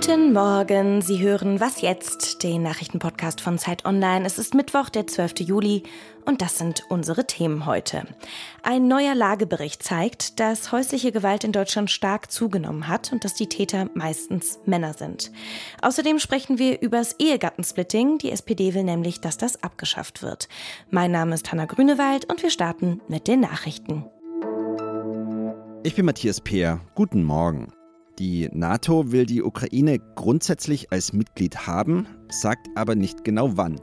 Guten Morgen, Sie hören Was jetzt, den Nachrichtenpodcast von Zeit Online. Es ist Mittwoch, der 12. Juli und das sind unsere Themen heute. Ein neuer Lagebericht zeigt, dass häusliche Gewalt in Deutschland stark zugenommen hat und dass die Täter meistens Männer sind. Außerdem sprechen wir über das Ehegattensplitting. Die SPD will nämlich, dass das abgeschafft wird. Mein Name ist Hanna Grünewald und wir starten mit den Nachrichten. Ich bin Matthias Peer. Guten Morgen. Die NATO will die Ukraine grundsätzlich als Mitglied haben, sagt aber nicht genau wann.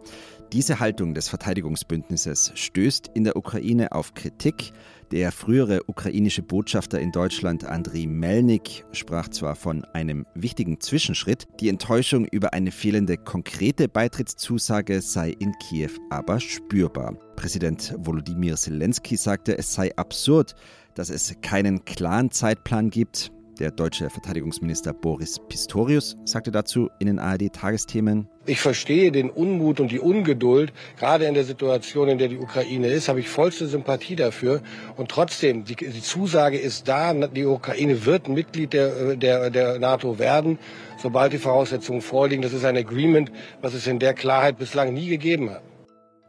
Diese Haltung des Verteidigungsbündnisses stößt in der Ukraine auf Kritik. Der frühere ukrainische Botschafter in Deutschland, Andriy Melnik, sprach zwar von einem wichtigen Zwischenschritt, die Enttäuschung über eine fehlende konkrete Beitrittszusage sei in Kiew aber spürbar. Präsident Volodymyr Zelensky sagte, es sei absurd, dass es keinen klaren Zeitplan gibt. Der deutsche Verteidigungsminister Boris Pistorius sagte dazu in den ARD-Tagesthemen. Ich verstehe den Unmut und die Ungeduld. Gerade in der Situation, in der die Ukraine ist, habe ich vollste Sympathie dafür. Und trotzdem, die, die Zusage ist da, die Ukraine wird Mitglied der, der, der NATO werden, sobald die Voraussetzungen vorliegen. Das ist ein Agreement, was es in der Klarheit bislang nie gegeben hat.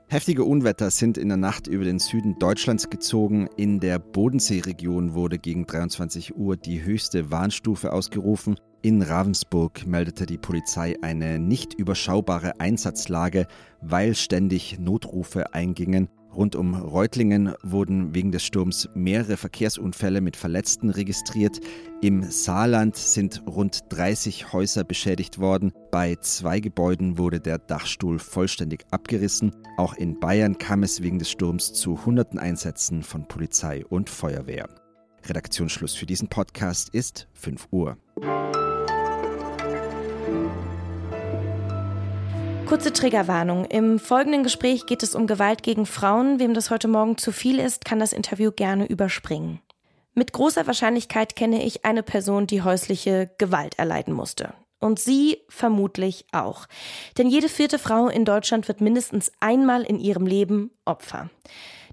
Heftige Unwetter sind in der Nacht über den Süden Deutschlands gezogen. In der Bodenseeregion wurde gegen 23 Uhr die höchste Warnstufe ausgerufen. In Ravensburg meldete die Polizei eine nicht überschaubare Einsatzlage, weil ständig Notrufe eingingen. Rund um Reutlingen wurden wegen des Sturms mehrere Verkehrsunfälle mit Verletzten registriert. Im Saarland sind rund 30 Häuser beschädigt worden. Bei zwei Gebäuden wurde der Dachstuhl vollständig abgerissen. Auch in Bayern kam es wegen des Sturms zu hunderten Einsätzen von Polizei und Feuerwehr. Redaktionsschluss für diesen Podcast ist 5 Uhr. Kurze Triggerwarnung. Im folgenden Gespräch geht es um Gewalt gegen Frauen. Wem das heute Morgen zu viel ist, kann das Interview gerne überspringen. Mit großer Wahrscheinlichkeit kenne ich eine Person, die häusliche Gewalt erleiden musste. Und Sie vermutlich auch. Denn jede vierte Frau in Deutschland wird mindestens einmal in ihrem Leben Opfer.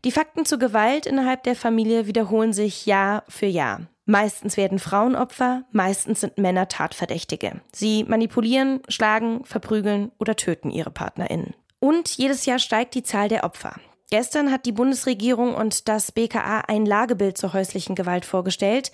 Die Fakten zur Gewalt innerhalb der Familie wiederholen sich Jahr für Jahr. Meistens werden Frauen Opfer, meistens sind Männer Tatverdächtige. Sie manipulieren, schlagen, verprügeln oder töten ihre PartnerInnen. Und jedes Jahr steigt die Zahl der Opfer. Gestern hat die Bundesregierung und das BKA ein Lagebild zur häuslichen Gewalt vorgestellt.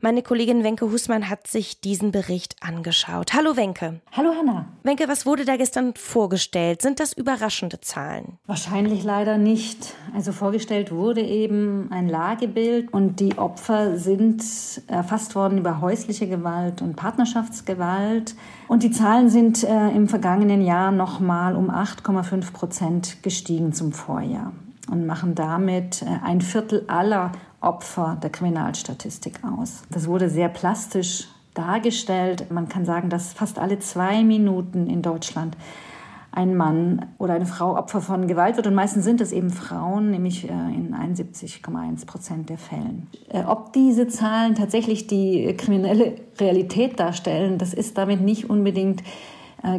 Meine Kollegin Wenke Husmann hat sich diesen Bericht angeschaut. Hallo Wenke. Hallo Hanna. Wenke, was wurde da gestern vorgestellt? Sind das überraschende Zahlen? Wahrscheinlich leider nicht. Also vorgestellt wurde eben ein Lagebild und die Opfer sind erfasst worden über häusliche Gewalt und Partnerschaftsgewalt. Und die Zahlen sind äh, im vergangenen Jahr nochmal um 8,5 Prozent gestiegen zum Vorjahr und machen damit äh, ein Viertel aller Opfer der Kriminalstatistik aus. Das wurde sehr plastisch dargestellt. Man kann sagen, dass fast alle zwei Minuten in Deutschland ein Mann oder eine Frau Opfer von Gewalt wird. Und meistens sind es eben Frauen, nämlich äh, in 71,1 Prozent der Fällen. Äh, ob diese Zahlen tatsächlich die kriminelle Realität darstellen, das ist damit nicht unbedingt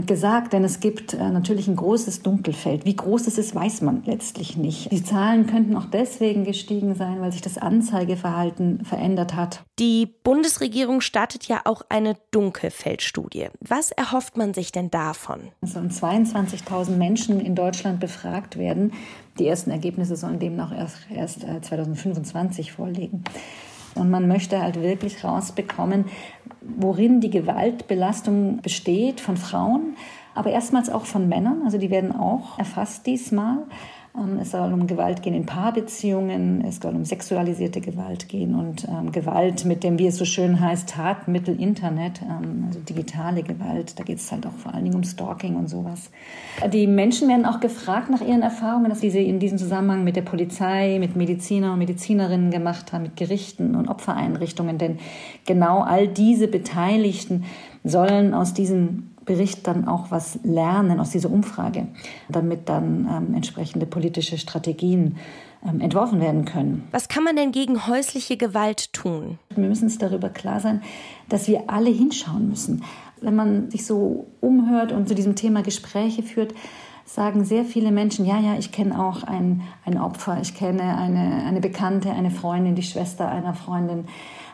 gesagt, denn es gibt äh, natürlich ein großes Dunkelfeld. Wie groß es ist, weiß man letztlich nicht. Die Zahlen könnten auch deswegen gestiegen sein, weil sich das Anzeigeverhalten verändert hat. Die Bundesregierung startet ja auch eine Dunkelfeldstudie. Was erhofft man sich denn davon? Es sollen 22.000 Menschen in Deutschland befragt werden. Die ersten Ergebnisse sollen demnach erst, erst 2025 äh, vorliegen. Und man möchte halt wirklich rausbekommen, worin die Gewaltbelastung besteht von Frauen, aber erstmals auch von Männern. Also die werden auch erfasst diesmal. Ähm, es soll um Gewalt gehen in Paarbeziehungen, es soll um sexualisierte Gewalt gehen und ähm, Gewalt mit dem, wie es so schön heißt, Tatmittel Internet, ähm, also digitale Gewalt. Da geht es halt auch vor allen Dingen um Stalking und sowas. Die Menschen werden auch gefragt nach ihren Erfahrungen, dass sie in diesem Zusammenhang mit der Polizei, mit Mediziner und Medizinerinnen gemacht haben, mit Gerichten und Opfereinrichtungen. Denn genau all diese Beteiligten sollen aus diesen Bericht dann auch was lernen aus dieser Umfrage, damit dann ähm, entsprechende politische Strategien ähm, entworfen werden können. Was kann man denn gegen häusliche Gewalt tun? Wir müssen uns darüber klar sein, dass wir alle hinschauen müssen. Wenn man sich so umhört und zu diesem Thema Gespräche führt, sagen sehr viele Menschen, ja, ja, ich kenne auch ein, ein Opfer, ich kenne eine, eine Bekannte, eine Freundin, die Schwester einer Freundin.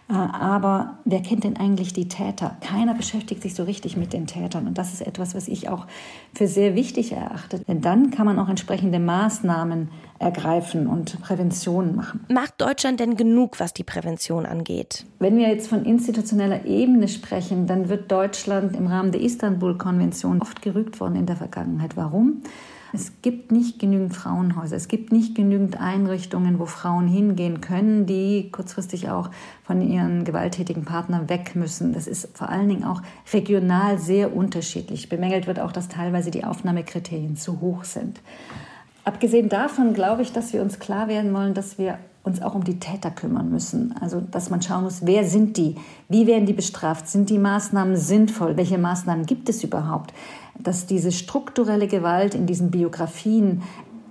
Äh, aber wer kennt denn eigentlich die Täter? Keiner beschäftigt sich so richtig mit den Tätern. Und das ist etwas, was ich auch für sehr wichtig erachte. Denn dann kann man auch entsprechende Maßnahmen ergreifen und Prävention machen. Macht Deutschland denn genug, was die Prävention angeht? Wenn wir jetzt von institutioneller Ebene sprechen, dann wird Deutschland im Rahmen der Istanbul-Konvention oft gerügt worden in der Vergangenheit. Warum? Es gibt nicht genügend Frauenhäuser, es gibt nicht genügend Einrichtungen, wo Frauen hingehen können, die kurzfristig auch von ihren gewalttätigen Partnern weg müssen. Das ist vor allen Dingen auch regional sehr unterschiedlich. Bemängelt wird auch, dass teilweise die Aufnahmekriterien zu hoch sind. Abgesehen davon glaube ich, dass wir uns klar werden wollen, dass wir uns auch um die Täter kümmern müssen. Also, dass man schauen muss, wer sind die? Wie werden die bestraft? Sind die Maßnahmen sinnvoll? Welche Maßnahmen gibt es überhaupt? Dass diese strukturelle Gewalt in diesen Biografien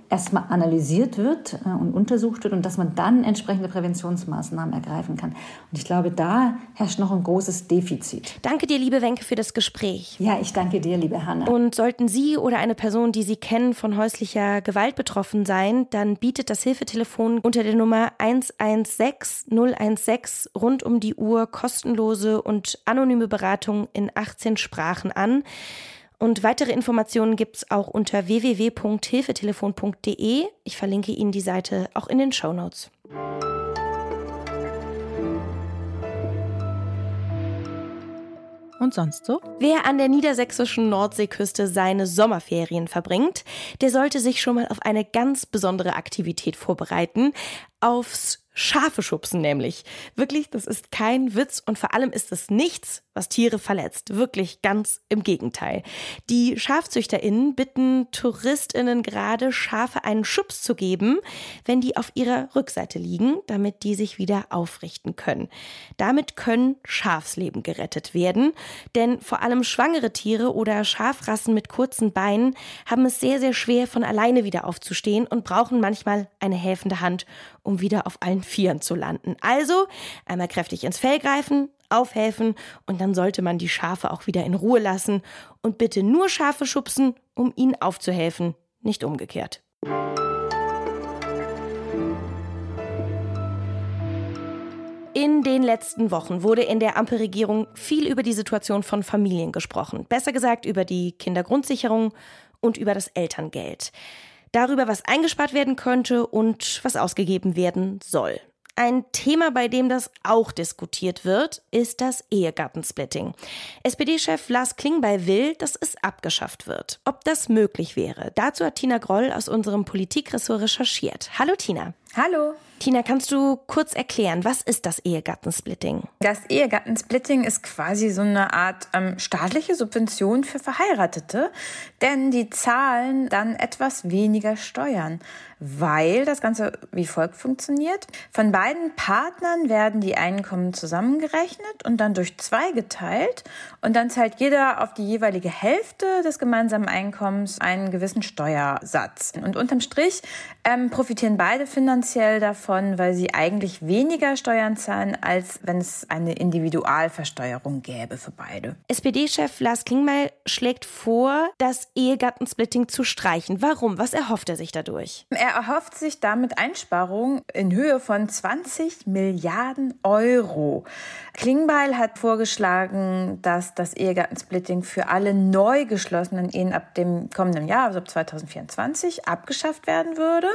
erstmal analysiert wird äh, und untersucht wird und dass man dann entsprechende Präventionsmaßnahmen ergreifen kann. Und ich glaube, da herrscht noch ein großes Defizit. Danke dir, liebe Wenke, für das Gespräch. Ja, ich danke dir, liebe Hanna. Und sollten Sie oder eine Person, die Sie kennen, von häuslicher Gewalt betroffen sein, dann bietet das Hilfetelefon unter der Nummer 116 016 rund um die Uhr kostenlose und anonyme Beratung in 18 Sprachen an. Und weitere Informationen gibt es auch unter www.hilfetelefon.de. Ich verlinke Ihnen die Seite auch in den Show Notes. Und sonst so? Wer an der niedersächsischen Nordseeküste seine Sommerferien verbringt, der sollte sich schon mal auf eine ganz besondere Aktivität vorbereiten. Aufs Schafe schubsen nämlich. Wirklich, das ist kein Witz und vor allem ist es nichts, was Tiere verletzt. Wirklich ganz im Gegenteil. Die SchafzüchterInnen bitten TouristInnen gerade, Schafe einen Schubs zu geben, wenn die auf ihrer Rückseite liegen, damit die sich wieder aufrichten können. Damit können Schafsleben gerettet werden, denn vor allem schwangere Tiere oder Schafrassen mit kurzen Beinen haben es sehr, sehr schwer, von alleine wieder aufzustehen und brauchen manchmal eine helfende Hand, um wieder auf allen Vieren zu landen. Also einmal kräftig ins Fell greifen, aufhelfen und dann sollte man die Schafe auch wieder in Ruhe lassen und bitte nur Schafe schubsen, um ihnen aufzuhelfen, nicht umgekehrt. In den letzten Wochen wurde in der Ampelregierung viel über die Situation von Familien gesprochen. Besser gesagt über die Kindergrundsicherung und über das Elterngeld darüber, was eingespart werden könnte und was ausgegeben werden soll. Ein Thema, bei dem das auch diskutiert wird, ist das Ehegattensplitting. SPD-Chef Lars Klingbeil will, dass es abgeschafft wird. Ob das möglich wäre, dazu hat Tina Groll aus unserem Politikressort recherchiert. Hallo Tina. Hallo. Tina, kannst du kurz erklären, was ist das Ehegattensplitting? Das Ehegattensplitting ist quasi so eine Art ähm, staatliche Subvention für Verheiratete, denn die zahlen dann etwas weniger Steuern, weil das Ganze wie folgt funktioniert. Von beiden Partnern werden die Einkommen zusammengerechnet und dann durch zwei geteilt und dann zahlt jeder auf die jeweilige Hälfte des gemeinsamen Einkommens einen gewissen Steuersatz. Und unterm Strich ähm, profitieren beide finanziell davon, davon, weil sie eigentlich weniger Steuern zahlen, als wenn es eine Individualversteuerung gäbe für beide. SPD-Chef Lars Klingbeil schlägt vor, das Ehegattensplitting zu streichen. Warum? Was erhofft er sich dadurch? Er erhofft sich damit Einsparungen in Höhe von 20 Milliarden Euro. Klingbeil hat vorgeschlagen, dass das Ehegattensplitting für alle neu geschlossenen Ehen ab dem kommenden Jahr, also ab 2024, abgeschafft werden würde.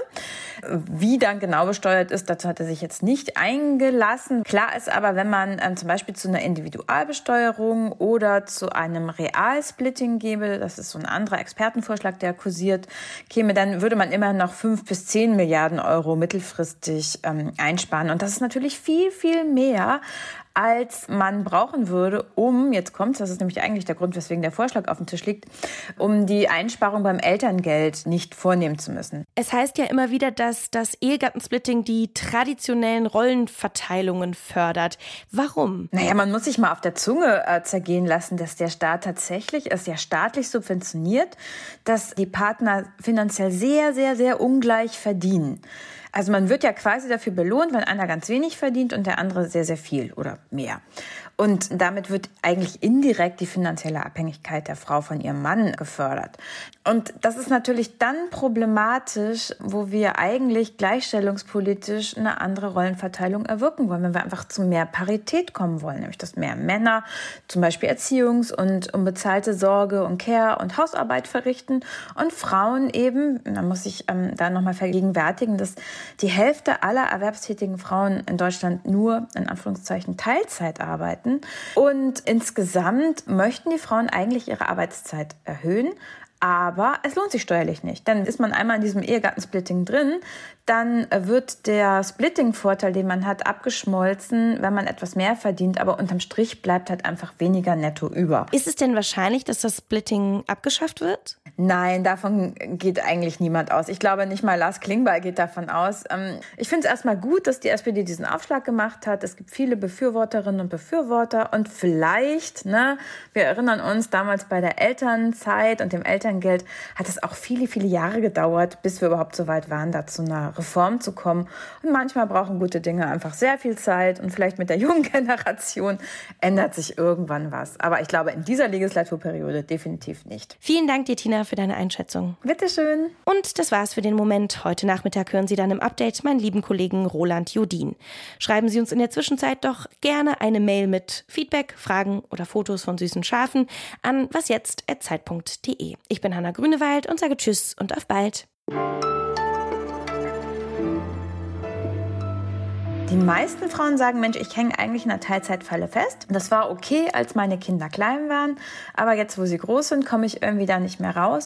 Wie dann genau besteuert ist. Dazu hat er sich jetzt nicht eingelassen. Klar ist aber, wenn man ähm, zum Beispiel zu einer Individualbesteuerung oder zu einem Realsplitting gebe, das ist so ein anderer Expertenvorschlag, der kursiert, käme, dann würde man immer noch fünf bis zehn Milliarden Euro mittelfristig ähm, einsparen. Und das ist natürlich viel, viel mehr, als man brauchen würde, um, jetzt kommt das ist nämlich eigentlich der Grund, weswegen der Vorschlag auf dem Tisch liegt, um die Einsparung beim Elterngeld nicht vornehmen zu müssen. Es heißt ja immer wieder, dass das Ehegattensplitting die traditionellen Rollenverteilungen fördert. Warum? Naja, man muss sich mal auf der Zunge äh, zergehen lassen, dass der Staat tatsächlich, ist ja staatlich subventioniert, dass die Partner finanziell sehr, sehr, sehr ungleich verdienen. Also man wird ja quasi dafür belohnt, wenn einer ganz wenig verdient und der andere sehr, sehr viel oder mehr. Und damit wird eigentlich indirekt die finanzielle Abhängigkeit der Frau von ihrem Mann gefördert. Und das ist natürlich dann problematisch, wo wir eigentlich gleichstellungspolitisch eine andere Rollenverteilung erwirken wollen, wenn wir einfach zu mehr Parität kommen wollen, nämlich dass mehr Männer zum Beispiel Erziehungs- und unbezahlte Sorge und Care und Hausarbeit verrichten und Frauen eben, da muss ich ähm, da nochmal vergegenwärtigen, dass die Hälfte aller erwerbstätigen Frauen in Deutschland nur in Anführungszeichen Teilzeit arbeiten. Und insgesamt möchten die Frauen eigentlich ihre Arbeitszeit erhöhen. Aber es lohnt sich steuerlich nicht. Dann ist man einmal in diesem Ehegattensplitting drin, dann wird der Splitting-Vorteil, den man hat, abgeschmolzen, wenn man etwas mehr verdient, aber unterm Strich bleibt halt einfach weniger netto über. Ist es denn wahrscheinlich, dass das Splitting abgeschafft wird? Nein, davon geht eigentlich niemand aus. Ich glaube nicht mal Lars Klingbeil geht davon aus. Ähm, ich finde es erstmal gut, dass die SPD diesen Aufschlag gemacht hat. Es gibt viele Befürworterinnen und Befürworter und vielleicht, ne, wir erinnern uns damals bei der Elternzeit und dem Elterngeld hat es auch viele, viele Jahre gedauert, bis wir überhaupt so weit waren, da zu einer Reform zu kommen. Und manchmal brauchen gute Dinge einfach sehr viel Zeit und vielleicht mit der jungen Generation ändert sich irgendwann was. Aber ich glaube, in dieser Legislaturperiode definitiv nicht. Vielen Dank dir, Tina, für deine Einschätzung. Bitteschön. Und das war's für den Moment. Heute Nachmittag hören Sie dann im Update meinen lieben Kollegen Roland Jodin. Schreiben Sie uns in der Zwischenzeit doch gerne eine Mail mit Feedback, Fragen oder Fotos von süßen Schafen an wasjetzt.zeit.de. Ich bin Hanna Grünewald und sage Tschüss und auf bald. Die meisten Frauen sagen, Mensch, ich hänge eigentlich in der Teilzeitfalle fest. Das war okay, als meine Kinder klein waren, aber jetzt, wo sie groß sind, komme ich irgendwie da nicht mehr raus.